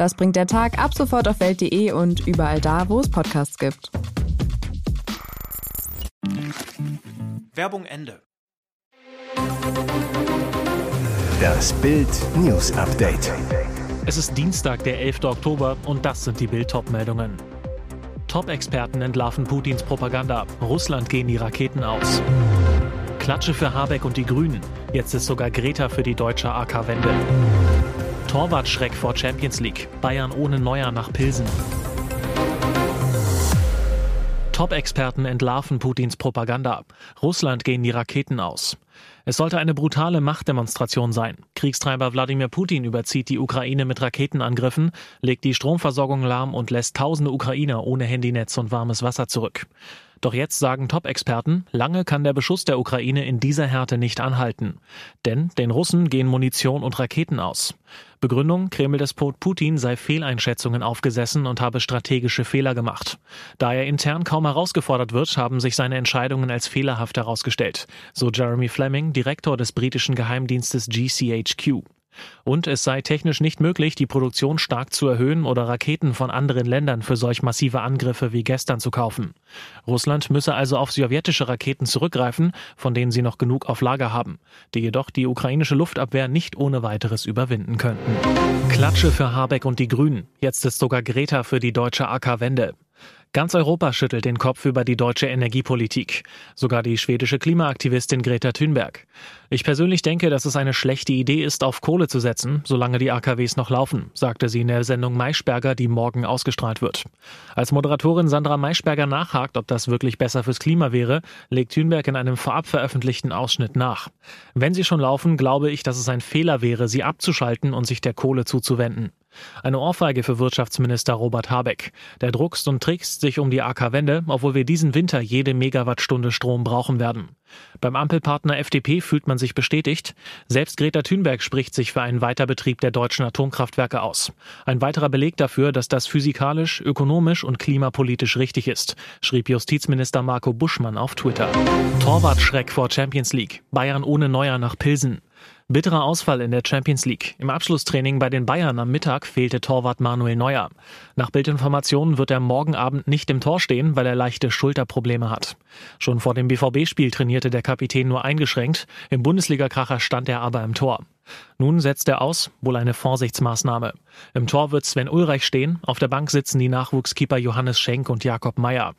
Das bringt der Tag ab sofort auf welt.de und überall da, wo es Podcasts gibt. Werbung Ende. Das Bild News Update. Es ist Dienstag, der 11. Oktober und das sind die Bild-Top-Meldungen. Top-Experten entlarven Putins Propaganda. Russland gehen die Raketen aus. Klatsche für Habeck und die Grünen. Jetzt ist sogar Greta für die deutsche AK-Wende. Torwartschreck vor Champions League. Bayern ohne Neuer nach Pilsen. Top-Experten entlarven Putins Propaganda. Russland gehen die Raketen aus. Es sollte eine brutale Machtdemonstration sein. Kriegstreiber Wladimir Putin überzieht die Ukraine mit Raketenangriffen, legt die Stromversorgung lahm und lässt tausende Ukrainer ohne Handynetz und warmes Wasser zurück. Doch jetzt sagen Top-Experten, lange kann der Beschuss der Ukraine in dieser Härte nicht anhalten. Denn den Russen gehen Munition und Raketen aus. Begründung, Kreml-Despot Putin sei Fehleinschätzungen aufgesessen und habe strategische Fehler gemacht. Da er intern kaum herausgefordert wird, haben sich seine Entscheidungen als fehlerhaft herausgestellt, so Jeremy Fleming, Direktor des britischen Geheimdienstes GCHQ. Und es sei technisch nicht möglich, die Produktion stark zu erhöhen oder Raketen von anderen Ländern für solch massive Angriffe wie gestern zu kaufen. Russland müsse also auf sowjetische Raketen zurückgreifen, von denen sie noch genug auf Lager haben, die jedoch die ukrainische Luftabwehr nicht ohne weiteres überwinden könnten. Klatsche für Habeck und die Grünen. Jetzt ist sogar Greta für die deutsche AK-Wende. Ganz Europa schüttelt den Kopf über die deutsche Energiepolitik. Sogar die schwedische Klimaaktivistin Greta Thunberg. Ich persönlich denke, dass es eine schlechte Idee ist, auf Kohle zu setzen, solange die AKWs noch laufen, sagte sie in der Sendung Maischberger, die morgen ausgestrahlt wird. Als Moderatorin Sandra Maischberger nachhakt, ob das wirklich besser fürs Klima wäre, legt Thunberg in einem vorab veröffentlichten Ausschnitt nach. Wenn sie schon laufen, glaube ich, dass es ein Fehler wäre, sie abzuschalten und sich der Kohle zuzuwenden. Eine Ohrfeige für Wirtschaftsminister Robert Habeck. Der druckst und trickst sich um die AK-Wende, obwohl wir diesen Winter jede Megawattstunde Strom brauchen werden. Beim Ampelpartner FDP fühlt man sich bestätigt. Selbst Greta Thunberg spricht sich für einen Weiterbetrieb der deutschen Atomkraftwerke aus. Ein weiterer Beleg dafür, dass das physikalisch, ökonomisch und klimapolitisch richtig ist, schrieb Justizminister Marco Buschmann auf Twitter. Torwartschreck vor Champions League. Bayern ohne Neuer nach Pilsen. Bitterer Ausfall in der Champions League. Im Abschlusstraining bei den Bayern am Mittag fehlte Torwart Manuel Neuer. Nach Bildinformationen wird er morgen Abend nicht im Tor stehen, weil er leichte Schulterprobleme hat. Schon vor dem BVB-Spiel trainierte der Kapitän nur eingeschränkt. Im Bundesliga-Kracher stand er aber im Tor. Nun setzt er aus, wohl eine Vorsichtsmaßnahme. Im Tor wird Sven Ulreich stehen, auf der Bank sitzen die Nachwuchskeeper Johannes Schenk und Jakob Meyer.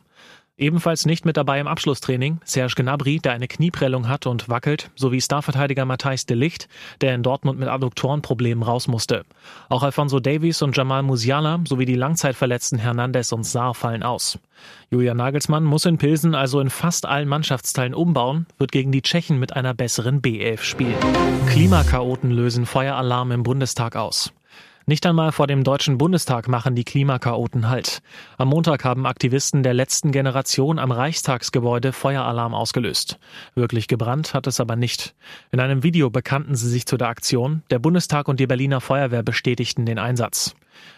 Ebenfalls nicht mit dabei im Abschlusstraining Serge Gnabry, der eine Knieprellung hat und wackelt, sowie Starverteidiger Matthijs de Licht, der in Dortmund mit Adduktorenproblemen raus musste. Auch Alfonso Davies und Jamal Musiala sowie die Langzeitverletzten Hernandez und Saar fallen aus. Julian Nagelsmann muss in Pilsen also in fast allen Mannschaftsteilen umbauen, wird gegen die Tschechen mit einer besseren B11 spielen. Klimakaoten lösen Feueralarm im Bundestag aus. Nicht einmal vor dem Deutschen Bundestag machen die Klimakaoten Halt. Am Montag haben Aktivisten der letzten Generation am Reichstagsgebäude Feueralarm ausgelöst. Wirklich gebrannt hat es aber nicht. In einem Video bekannten sie sich zu der Aktion. Der Bundestag und die Berliner Feuerwehr bestätigten den Einsatz.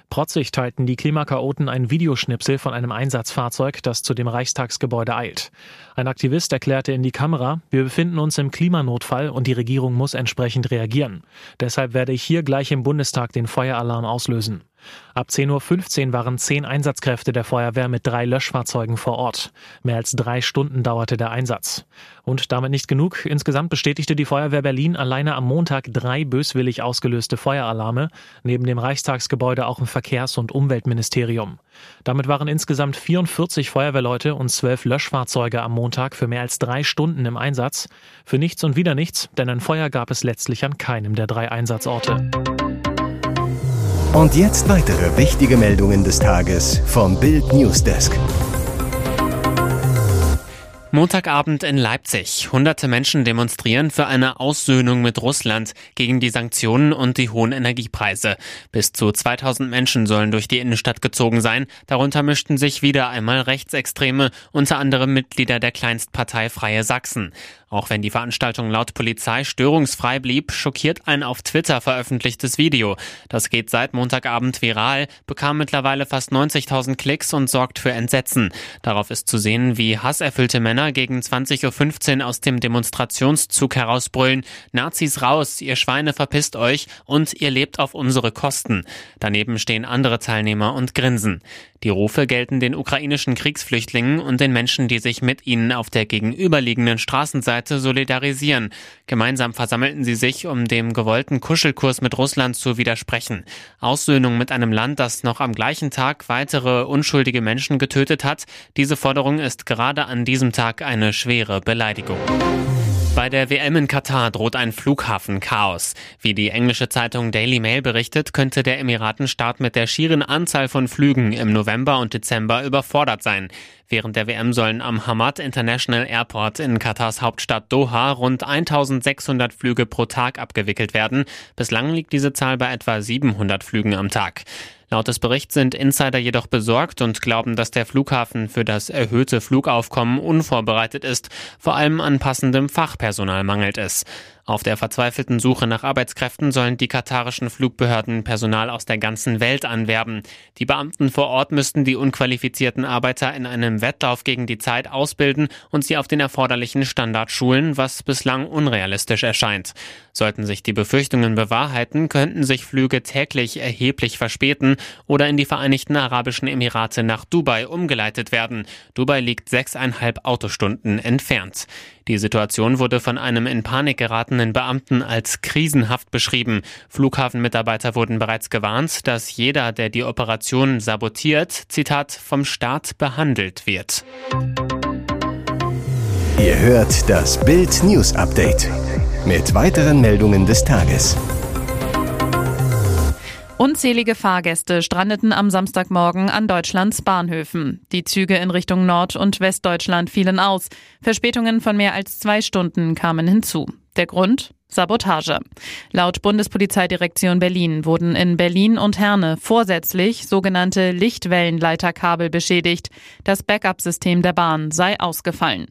Protzig teilten die Klimakaoten ein Videoschnipsel von einem Einsatzfahrzeug, das zu dem Reichstagsgebäude eilt. Ein Aktivist erklärte in die Kamera, wir befinden uns im Klimanotfall und die Regierung muss entsprechend reagieren. Deshalb werde ich hier gleich im Bundestag den Feueralarm auslösen. Ab 10.15 Uhr waren zehn Einsatzkräfte der Feuerwehr mit drei Löschfahrzeugen vor Ort. Mehr als drei Stunden dauerte der Einsatz. Und damit nicht genug. Insgesamt bestätigte die Feuerwehr Berlin alleine am Montag drei böswillig ausgelöste Feueralarme, neben dem Reichstagsgebäude auch im Verkehrs- und Umweltministerium. Damit waren insgesamt 44 Feuerwehrleute und zwölf Löschfahrzeuge am Montag für mehr als drei Stunden im Einsatz. Für nichts und wieder nichts, denn ein Feuer gab es letztlich an keinem der drei Einsatzorte. Und jetzt weitere wichtige Meldungen des Tages vom Bild Newsdesk. Montagabend in Leipzig. Hunderte Menschen demonstrieren für eine Aussöhnung mit Russland gegen die Sanktionen und die hohen Energiepreise. Bis zu 2000 Menschen sollen durch die Innenstadt gezogen sein. Darunter mischten sich wieder einmal Rechtsextreme, unter anderem Mitglieder der Kleinstpartei Freie Sachsen. Auch wenn die Veranstaltung laut Polizei störungsfrei blieb, schockiert ein auf Twitter veröffentlichtes Video. Das geht seit Montagabend viral, bekam mittlerweile fast 90.000 Klicks und sorgt für Entsetzen. Darauf ist zu sehen, wie hasserfüllte Männer gegen 20.15 Uhr aus dem Demonstrationszug herausbrüllen, Nazis raus, ihr Schweine verpisst euch und ihr lebt auf unsere Kosten. Daneben stehen andere Teilnehmer und grinsen. Die Rufe gelten den ukrainischen Kriegsflüchtlingen und den Menschen, die sich mit ihnen auf der gegenüberliegenden Straßenseite solidarisieren. Gemeinsam versammelten sie sich, um dem gewollten Kuschelkurs mit Russland zu widersprechen. Aussöhnung mit einem Land, das noch am gleichen Tag weitere unschuldige Menschen getötet hat, diese Forderung ist gerade an diesem Tag eine schwere Beleidigung. Bei der WM in Katar droht ein Flughafenchaos. Wie die englische Zeitung Daily Mail berichtet, könnte der Emiratenstaat mit der schieren Anzahl von Flügen im November und Dezember überfordert sein. Während der WM sollen am Hamad International Airport in Katars Hauptstadt Doha rund 1600 Flüge pro Tag abgewickelt werden. Bislang liegt diese Zahl bei etwa 700 Flügen am Tag. Laut des Berichts sind Insider jedoch besorgt und glauben, dass der Flughafen für das erhöhte Flugaufkommen unvorbereitet ist. Vor allem an passendem Fachpersonal mangelt es. Auf der verzweifelten Suche nach Arbeitskräften sollen die katarischen Flugbehörden Personal aus der ganzen Welt anwerben. Die Beamten vor Ort müssten die unqualifizierten Arbeiter in einem Wettlauf gegen die Zeit ausbilden und sie auf den erforderlichen Standard schulen, was bislang unrealistisch erscheint. Sollten sich die Befürchtungen bewahrheiten, könnten sich Flüge täglich erheblich verspäten oder in die Vereinigten Arabischen Emirate nach Dubai umgeleitet werden. Dubai liegt sechseinhalb Autostunden entfernt. Die Situation wurde von einem in Panik geratenen Beamten als krisenhaft beschrieben. Flughafenmitarbeiter wurden bereits gewarnt, dass jeder, der die Operation sabotiert, Zitat, vom Staat behandelt wird. Ihr hört das Bild News Update mit weiteren Meldungen des Tages. Unzählige Fahrgäste strandeten am Samstagmorgen an Deutschlands Bahnhöfen. Die Züge in Richtung Nord- und Westdeutschland fielen aus. Verspätungen von mehr als zwei Stunden kamen hinzu. Der Grund? Sabotage. Laut Bundespolizeidirektion Berlin wurden in Berlin und Herne vorsätzlich sogenannte Lichtwellenleiterkabel beschädigt. Das Backup-System der Bahn sei ausgefallen.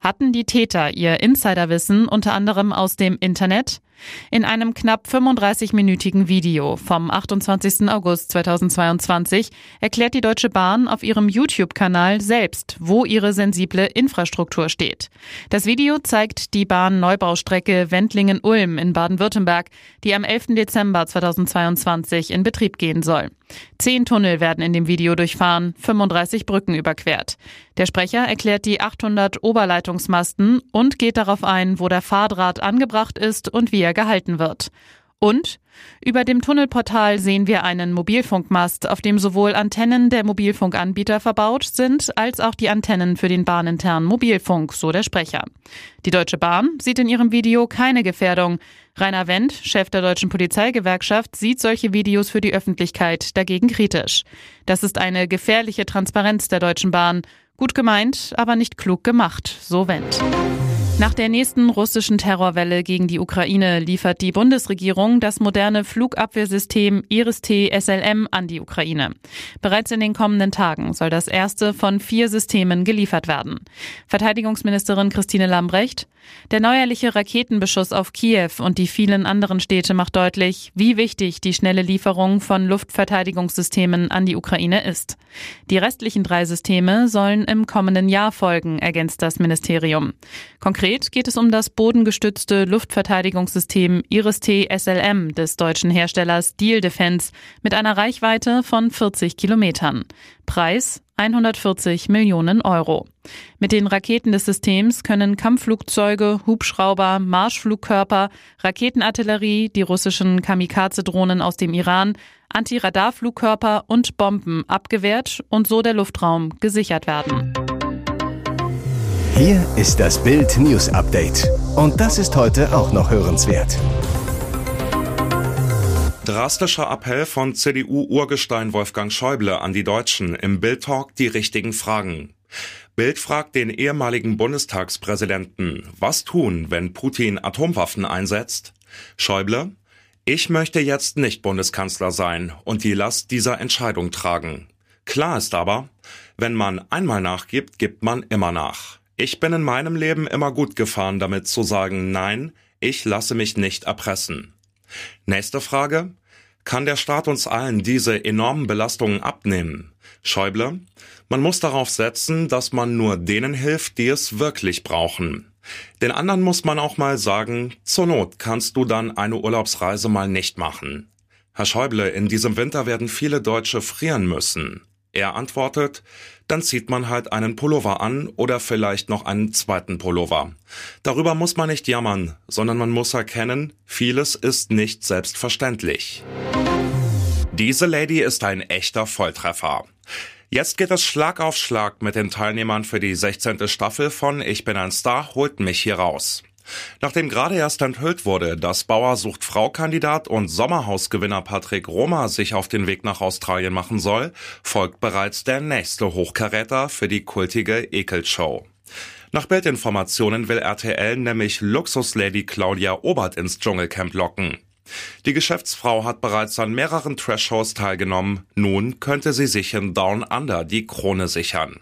Hatten die Täter ihr Insiderwissen unter anderem aus dem Internet? In einem knapp 35-minütigen Video vom 28. August 2022 erklärt die Deutsche Bahn auf ihrem YouTube-Kanal selbst, wo ihre sensible Infrastruktur steht. Das Video zeigt die Bahn-Neubaustrecke Wendlingen-Ulm in Baden-Württemberg, die am 11. Dezember 2022 in Betrieb gehen soll. Zehn Tunnel werden in dem Video durchfahren, 35 Brücken überquert. Der Sprecher erklärt die 800 Oberleitungsmasten und geht darauf ein, wo der Fahrdraht angebracht ist und wie er gehalten wird. Und über dem Tunnelportal sehen wir einen Mobilfunkmast, auf dem sowohl Antennen der Mobilfunkanbieter verbaut sind, als auch die Antennen für den bahninternen Mobilfunk, so der Sprecher. Die Deutsche Bahn sieht in ihrem Video keine Gefährdung. Rainer Wendt, Chef der Deutschen Polizeigewerkschaft, sieht solche Videos für die Öffentlichkeit dagegen kritisch. Das ist eine gefährliche Transparenz der Deutschen Bahn. Gut gemeint, aber nicht klug gemacht, so Wendt. Nach der nächsten russischen Terrorwelle gegen die Ukraine liefert die Bundesregierung das moderne Flugabwehrsystem Iris-T SLM an die Ukraine. Bereits in den kommenden Tagen soll das erste von vier Systemen geliefert werden. Verteidigungsministerin Christine Lambrecht, der neuerliche Raketenbeschuss auf Kiew und die vielen anderen Städte macht deutlich, wie wichtig die schnelle Lieferung von Luftverteidigungssystemen an die Ukraine ist. Die restlichen drei Systeme sollen im kommenden Jahr folgen, ergänzt das Ministerium. Konkret geht es um das bodengestützte Luftverteidigungssystem Iris-T SLM des deutschen Herstellers Deal Defense mit einer Reichweite von 40 Kilometern. Preis 140 Millionen Euro. Mit den Raketen des Systems können Kampfflugzeuge, Hubschrauber, Marschflugkörper, Raketenartillerie, die russischen Kamikaze-Drohnen aus dem Iran, Antiradarflugkörper und Bomben abgewehrt und so der Luftraum gesichert werden. Hier ist das Bild News Update. Und das ist heute auch noch hörenswert. Drastischer Appell von CDU-Urgestein Wolfgang Schäuble an die Deutschen im Bild-Talk die richtigen Fragen. Bild fragt den ehemaligen Bundestagspräsidenten, was tun, wenn Putin Atomwaffen einsetzt? Schäuble, ich möchte jetzt nicht Bundeskanzler sein und die Last dieser Entscheidung tragen. Klar ist aber, wenn man einmal nachgibt, gibt man immer nach. Ich bin in meinem Leben immer gut gefahren, damit zu sagen, nein, ich lasse mich nicht erpressen. Nächste Frage. Kann der Staat uns allen diese enormen Belastungen abnehmen? Schäuble, man muss darauf setzen, dass man nur denen hilft, die es wirklich brauchen. Den anderen muss man auch mal sagen, zur Not kannst du dann eine Urlaubsreise mal nicht machen. Herr Schäuble, in diesem Winter werden viele Deutsche frieren müssen. Er antwortet, dann zieht man halt einen Pullover an oder vielleicht noch einen zweiten Pullover. Darüber muss man nicht jammern, sondern man muss erkennen, vieles ist nicht selbstverständlich. Diese Lady ist ein echter Volltreffer. Jetzt geht es Schlag auf Schlag mit den Teilnehmern für die 16. Staffel von Ich bin ein Star, holt mich hier raus. Nachdem gerade erst enthüllt wurde, dass Bauer sucht Frau-Kandidat und Sommerhausgewinner Patrick Roma sich auf den Weg nach Australien machen soll, folgt bereits der nächste Hochkaräter für die kultige Ekelshow. Nach Bildinformationen will RTL nämlich Luxuslady Claudia Obert ins Dschungelcamp locken. Die Geschäftsfrau hat bereits an mehreren Trash-Shows teilgenommen. Nun könnte sie sich in Down Under die Krone sichern.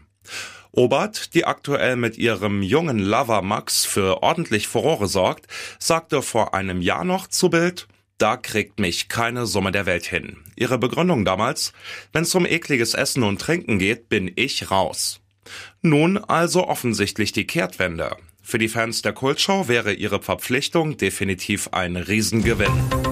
Obert, die aktuell mit ihrem jungen Lover Max für ordentlich Furore sorgt, sagte vor einem Jahr noch zu Bild, da kriegt mich keine Summe der Welt hin. Ihre Begründung damals, wenn's um ekliges Essen und Trinken geht, bin ich raus. Nun also offensichtlich die Kehrtwende. Für die Fans der Kultshow wäre ihre Verpflichtung definitiv ein Riesengewinn.